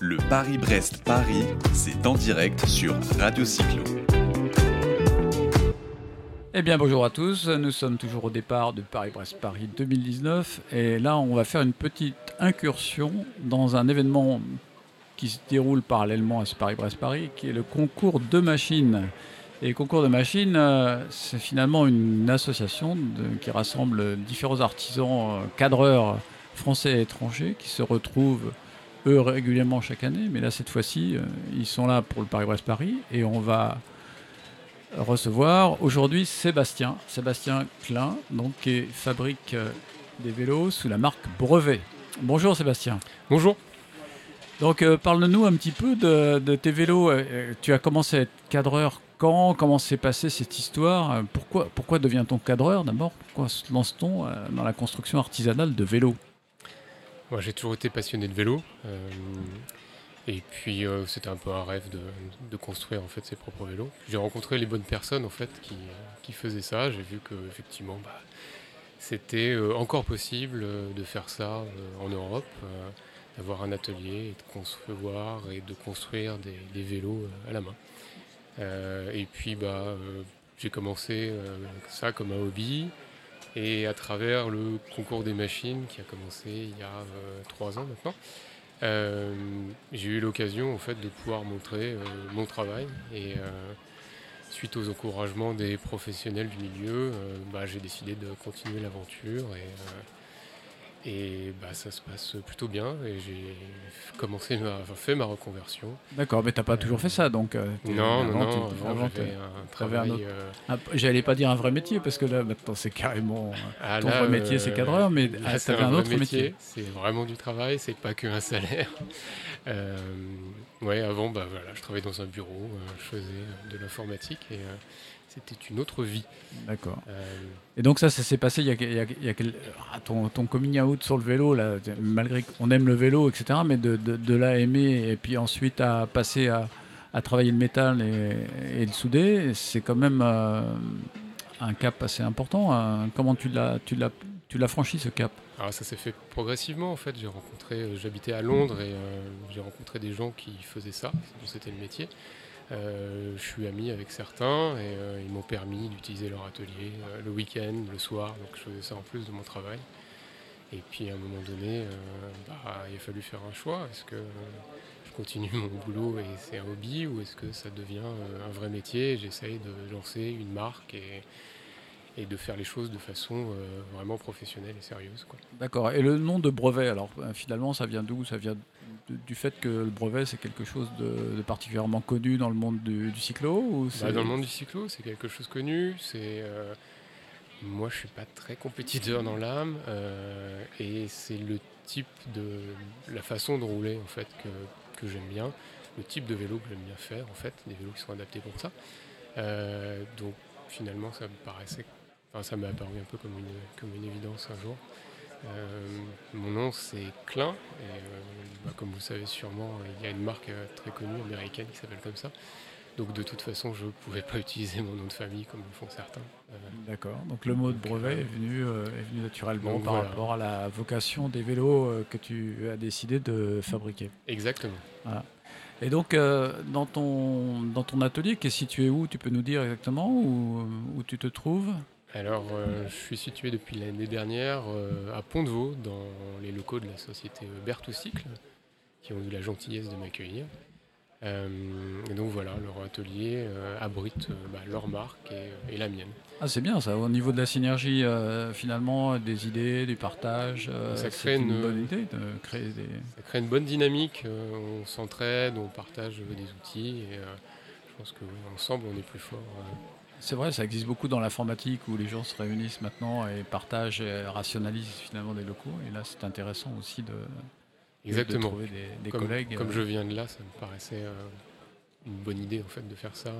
Le Paris-Brest-Paris, c'est en direct sur Radio Cyclo. Eh bien bonjour à tous, nous sommes toujours au départ de Paris-Brest-Paris 2019 et là on va faire une petite incursion dans un événement qui se déroule parallèlement à ce Paris-Brest-Paris qui est le concours de machines. Et concours de machines, euh, c'est finalement une association qui rassemble différents artisans euh, cadreurs français et étrangers qui se retrouvent eux régulièrement chaque année, mais là cette fois-ci euh, ils sont là pour le Paris-Brest-Paris et on va recevoir aujourd'hui Sébastien, Sébastien Klein, donc, qui fabrique euh, des vélos sous la marque Brevet. Bonjour Sébastien. Bonjour. Donc euh, parle-nous un petit peu de, tes vélos. Euh, tu as commencé à être cadreur quand? Comment s'est passée cette histoire? Pourquoi, pourquoi devient-on cadreur d'abord? Pourquoi se lance-t-on dans la construction artisanale de vélos? J'ai toujours été passionné de vélo. Et puis euh, c'était un peu un rêve de, construire en fait ses propres vélos. J'ai rencontré les bonnes personnes en fait qui, faisaient ça. J'ai vu que effectivement bah, c'était euh, encore possible euh, de faire ça en Europe, d'avoir un atelier et de concevoir et de construire des, vélos à la main. et puis bah j'ai commencé ça comme un hobby. Et à travers le concours des machines qui a commencé il y a trois ans maintenant, euh, j'ai eu l'occasion en fait de pouvoir montrer euh, mon travail. Et euh, suite aux encouragements des professionnels du milieu, bah, j'ai décidé de continuer l'aventure et bah, ça se passe plutôt bien et j'ai commencé ma, fait ma reconversion. D'accord, mais tu n'as pas toujours fait ça donc euh, Non, non, non, avant, j'avais un travail. Euh, j'allais pas dire un vrai métier parce que là maintenant c'est carrément. Ah, ton vrai métier c'est cadreur, mais tu avais un, autre métier. C'est vraiment du travail, c'est pas qu'un salaire. euh, ouais, avant, bah, voilà, je travaillais dans un bureau, je faisais de l'informatique et c'était une autre vie. D'accord. Euh, et donc ça, ça s'est passé il y a, il y a, ah, ton, ton, coming out sur le vélo, là, malgré qu'on aime le vélo, etc., mais de, de, là aimer et puis ensuite à passer à, à travailler le métal et, le souder, c'est quand même euh, un cap assez important. Hein. Comment tu l'as, tu l'as, tu l'as franchi ce cap? Alors ça s'est fait progressivement en fait. J'ai rencontré, euh, j'habitais à Londres et j'ai rencontré des gens qui faisaient ça, c'était le métier. Euh, je suis ami avec certains et euh, ils m'ont permis d'utiliser leur atelier euh, le week-end, le soir, donc je faisais ça en plus de mon travail. Et puis à un moment donné, bah, il a fallu faire un choix. Est-ce que je continue mon boulot et c'est un hobby ou est-ce que ça devient un vrai métier? J'essaye de lancer une marque et, et de faire les choses de façon vraiment professionnelle et sérieuse. D'accord. Et le nom de brevet, alors finalement, ça vient d'où? Ça vient du fait que le brevet c'est quelque chose de, particulièrement connu dans le monde du, cyclo ou bah, Dans le monde du cyclo, c'est quelque chose connu. C'est euh, moi, je suis pas très compétiteur dans l'âme euh, et c'est le type de la façon de rouler en fait que, que j'aime bien, le type de vélo que j'aime bien faire en fait, des vélos qui sont adaptés pour ça. Euh, donc finalement, ça me paraissait, enfin, ça m'a apparu un peu comme une, comme une évidence un jour. Euh, mon nom c'est Klein et euh, bah, comme vous savez sûrement il y a une marque euh, très connue américaine qui s'appelle comme ça. Donc de toute façon je ne pouvais pas utiliser mon nom de famille comme le font certains. D'accord, donc le mot de brevet est, venu, est venu naturellement par rapport à la vocation des vélos que tu as décidé de fabriquer. Exactement. Et donc, dans, ton, dans ton atelier, qui est situé où Tu peux nous dire exactement où, où tu te trouves? Alors, euh, je suis situé depuis l'année dernière euh, à Pont-de-Vaux, dans les locaux de la société Bertoucycle, qui ont eu la gentillesse de m'accueillir. Euh, et donc voilà, leur atelier abrite bah, leur marque et, la mienne. Ah, c'est bien ça, au niveau de la synergie, finalement, des idées, du partage, ça crée une, bonne idée de créer des. Ça crée une bonne dynamique, on s'entraide, on partage des outils et je pense qu'ensemble on est plus fort. C'est vrai, ça existe beaucoup dans l'informatique où les gens se réunissent maintenant et partagent et rationalisent finalement des locaux. Et là, c'est intéressant aussi de, Exactement. trouver des, comme, collègues. Comme je viens de là, ça me paraissait euh, une bonne idée en fait de faire ça.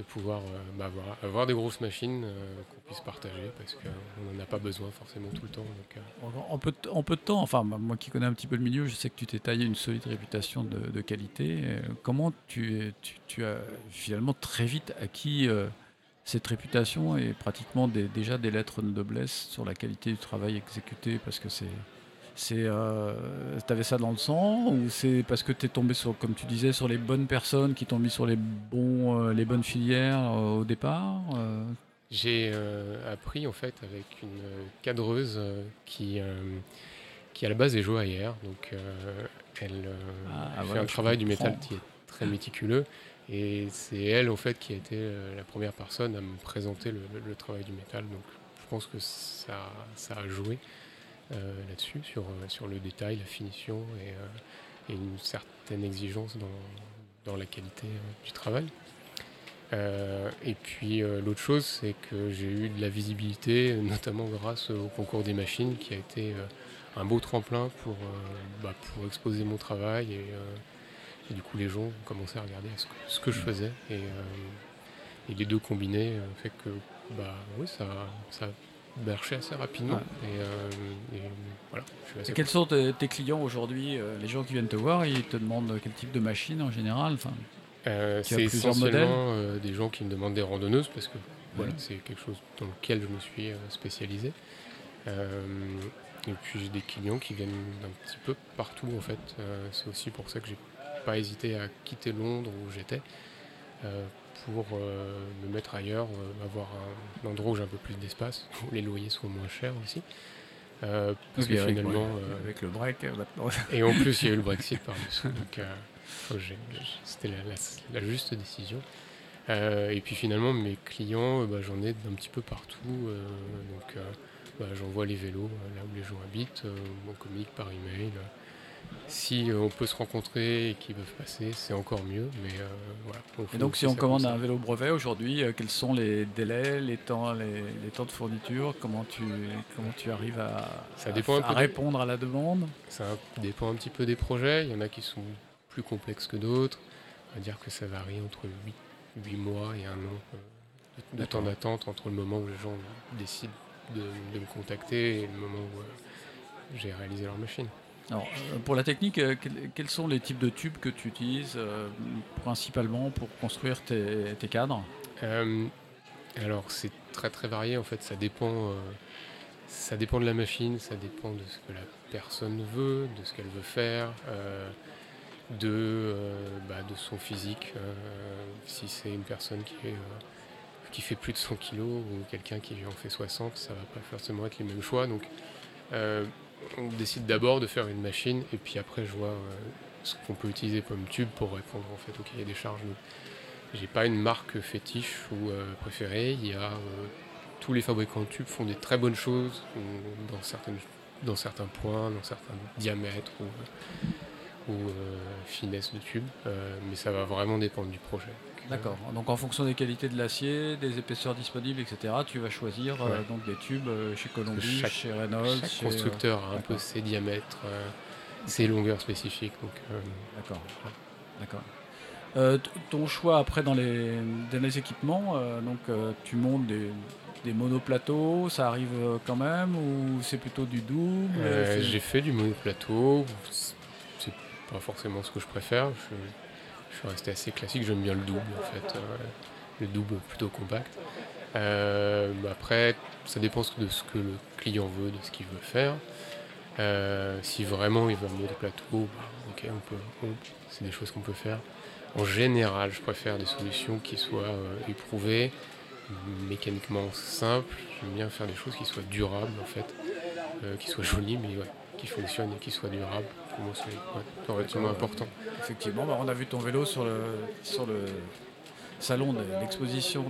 De pouvoir euh, bah, avoir, des grosses machines euh, qu'on puisse partager parce qu'on n'en a pas besoin forcément tout le temps. Euh. en, peu de, temps, enfin moi qui connais un petit peu le milieu, je sais que tu t'es taillé une solide réputation de, qualité. comment tu, tu, as finalement très vite acquis cette réputation et pratiquement déjà des lettres de noblesse sur la qualité du travail exécuté parce que c'est c'est, euh, t'avais ça dans le sang ou c'est parce que tu es tombé sur, comme tu disais, sur les bonnes personnes qui t'ont mis sur les bons, euh, les bonnes filières euh, au départ euh? J'ai appris en fait avec une cadreuse qui, qui à la base est joaillère, donc elle euh, Ah, fait voilà, un travail du métal qui est très méticuleux. Et c'est elle en fait qui a été la première personne à me présenter le, le- le travail du métal, donc je pense que ça, ça a joué là-dessus, sur, euh, sur le détail, la finition et, euh, et une certaine exigence dans, dans la qualité euh, du travail. Euh, et puis euh, l'autre chose, c'est que j'ai eu de la visibilité, notamment grâce au concours des machines, qui a été euh, un beau tremplin pour, euh, bah, pour exposer mon travail. Et, euh, du coup, les gens ont commencé à regarder ce que, je faisais. Et, euh, les deux combinés euh, fait que bah, oui, ça, ça a marché assez rapidement. Ouais. Et, euh, et voilà, je suis assez Et quels sont tes, tes clients aujourd'hui euh, Les gens qui viennent te voir, ils te demandent quel type de machine en général enfin, Euh, c'est essentiellement euh, des gens qui me demandent des randonneuses parce que voilà, c'est quelque chose dans lequel je me suis spécialisé. Et puis j'ai des clients qui viennent d'un petit peu partout en fait. C'est aussi pour ça que j'ai pas hésité à quitter Londres où j'étais pour euh, me mettre ailleurs, euh, avoir un, un endroit où j'ai un peu plus d'espace, où les loyers soient moins chers aussi. Euh, parce Oui, que avec, finalement, avec le break, maintenant. et en plus, il y a eu le Brexit par-dessus. donc, j'ai- c'était la, la- la juste décision. Et puis finalement, mes clients, bah, j'en ai d'un petit peu partout. donc, bah, j'envoie les vélos là où les gens habitent, on communique par email. Si euh, on peut se rencontrer et qu'ils peuvent passer, c'est encore mieux. Mais euh, voilà. Et donc, si on commande un vélo brevet aujourd'hui, euh, quels sont les délais, les temps, les, les temps de fourniture Comment tu, comment tu arrives à, Ça à- dépend un à peu des- répondre à la demande? Ça dépend un petit peu des projets. Il y en a qui sont plus complexes que d'autres. On va dire que ça varie entre 8, 8 mois et un an de- de, temps d'attente entre le moment où les gens décident de, de me contacter et le moment où euh, j'ai réalisé leur machine. Alors, euh, pour la technique, euh, quels, sont les types de tubes que tu utilises euh, principalement pour construire tes, cadres? Alors c'est très très varié en fait, ça dépend, ça dépend de la machine, ça dépend de ce que la personne veut, de ce qu'elle veut faire, de, bah, de son physique. si c'est une personne qui, fait plus de 100 kg ou quelqu'un qui en fait 60, ça va pas forcément être les mêmes choix. Donc on décide d'abord de faire une machine et puis après je vois euh, ce qu'on peut utiliser comme tube pour répondre en fait au cahier des charges. J'ai pas une marque fétiche ou euh, préférée. Euh, tous les fabricants de tubes font des très bonnes choses dans certains points, dans certains diamètres ou, ou euh, finesse de tube, Euh, mais ça va vraiment dépendre du projet. D'accord. Donc, en fonction des qualités de l'acier, des épaisseurs disponibles, etc., tu vas choisir euh, donc des tubes euh, chez Columbia, chaque- chez Reynolds. Chaque chez, constructeur a un peu ses diamètres, ses longueurs spécifiques. Donc, D'accord. D'accord. Ton choix après dans les, dans les équipements, donc tu montes des, des monoplateaux, ça arrive quand même ou c'est plutôt du double j'ai fait du monoplateau. Pas forcément ce que je préfère. Je, suis resté assez classique. J'aime bien le double en fait. euh, le double plutôt compact. Euh, après, ça dépend de ce que le client veut, de ce qu'il veut faire. Euh, si vraiment il veut un monoplateau, bah, ok, on peut. c'est des choses qu'on peut faire. En général, je préfère des solutions qui soient éprouvées, mécaniquement simples. J'aime bien faire des choses qui soient durables en fait qui soit joli, mais qui fonctionne et qui soit durable. Pour moi, c'est ouais, relativement D'accord. important. Effectivement, bah, on a vu ton vélo sur le, sur le salon de l'exposition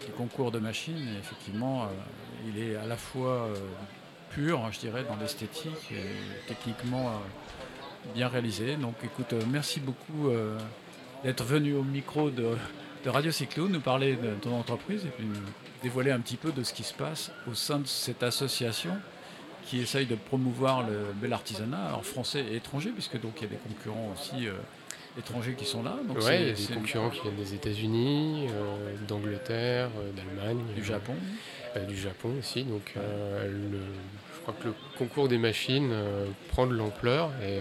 des concours de machines. Et effectivement, euh, il est à la fois euh, pur, hein, je dirais, dans l'esthétique et techniquement euh, bien réalisé. Donc écoute, merci beaucoup d'être venu au micro de, de Radio Cyclo, nous parler de ton entreprise et puis nous dévoiler un petit peu de ce qui se passe au sein de cette association qui essaye de promouvoir le bel artisanat, alors français et étranger, puisque donc il y a des concurrents aussi euh, étrangers qui sont là. Donc ouais, c'est- il y a des concurrents qui viennent des États-Unis, euh, d'Angleterre, euh, d'Allemagne, du Japon. du Japon aussi. Donc, le- je crois que le concours des machines prend de l'ampleur et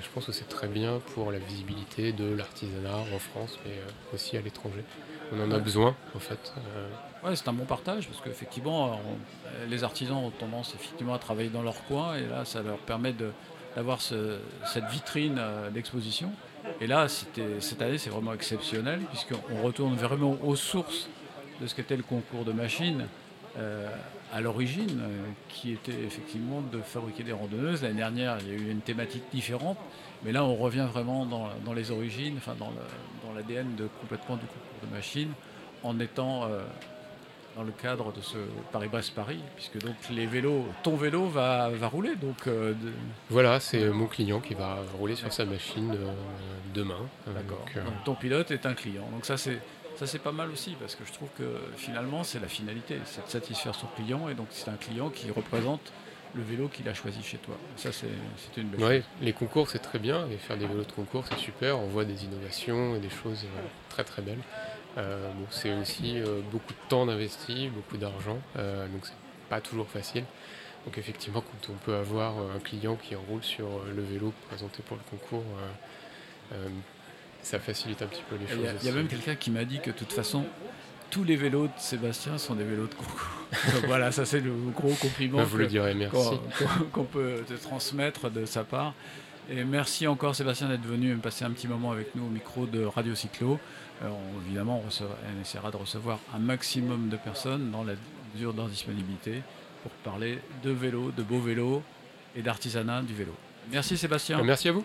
je pense que c'est très bien pour la visibilité de l'artisanat en France, mais aussi à l'étranger. On en a besoin, en fait. Ouais, c'est un bon partage parce qu'effectivement, les artisans ont tendance effectivement à travailler dans leur coin et là, ça leur permet d'avoir cette vitrine d'exposition. Et là, cette année, c'est vraiment exceptionnel puisqu'on retourne vraiment aux sources de ce qu'était le concours de machines euh, à l'origine, euh, qui était effectivement de fabriquer des randonneuses. L'année dernière, il y a eu une thématique différente, mais là, on revient vraiment dans, les origines, enfin dans l'ADN de complètement du concours de machines, en étant euh, dans le cadre de ce Paris-Brest-Paris, puisque donc les vélos, ton vélo va, va rouler. Donc, Voilà, c'est mon client qui va rouler sur sa machine demain. D'accord. ton pilote est un client. Donc ça, c'est ça c'est pas mal aussi parce que je trouve que finalement c'est la finalité, c'est de satisfaire son client et donc c'est un client qui représente le vélo qu'il a choisi chez toi. Ça c'est une belle ouais, Les concours c'est très bien et faire des vélos de concours c'est super, on voit des innovations et des choses euh, très très belles. Euh, c'est aussi euh, beaucoup de temps d'investi, beaucoup d'argent, donc c'est pas toujours facile. Donc effectivement quand on peut avoir un client qui roule sur le vélo présenté pour le concours, ça facilite un petit peu les choses. Il y, a même quelqu'un qui m'a dit que de toute façon, tous les vélos de Sébastien sont des vélos de concours. voilà, ça c'est le gros compliment bah, vous le direz, merci. qu'on peut te transmettre de sa part. Et merci encore Sébastien d'être venu passer un petit moment avec nous au micro de Radio Cyclo. Euh, évidemment, on, essaiera de recevoir un maximum de personnes dans la mesure de leur disponibilité pour parler de vélo, de beaux vélos et d'artisanat du vélo. Merci Sébastien. Merci à vous.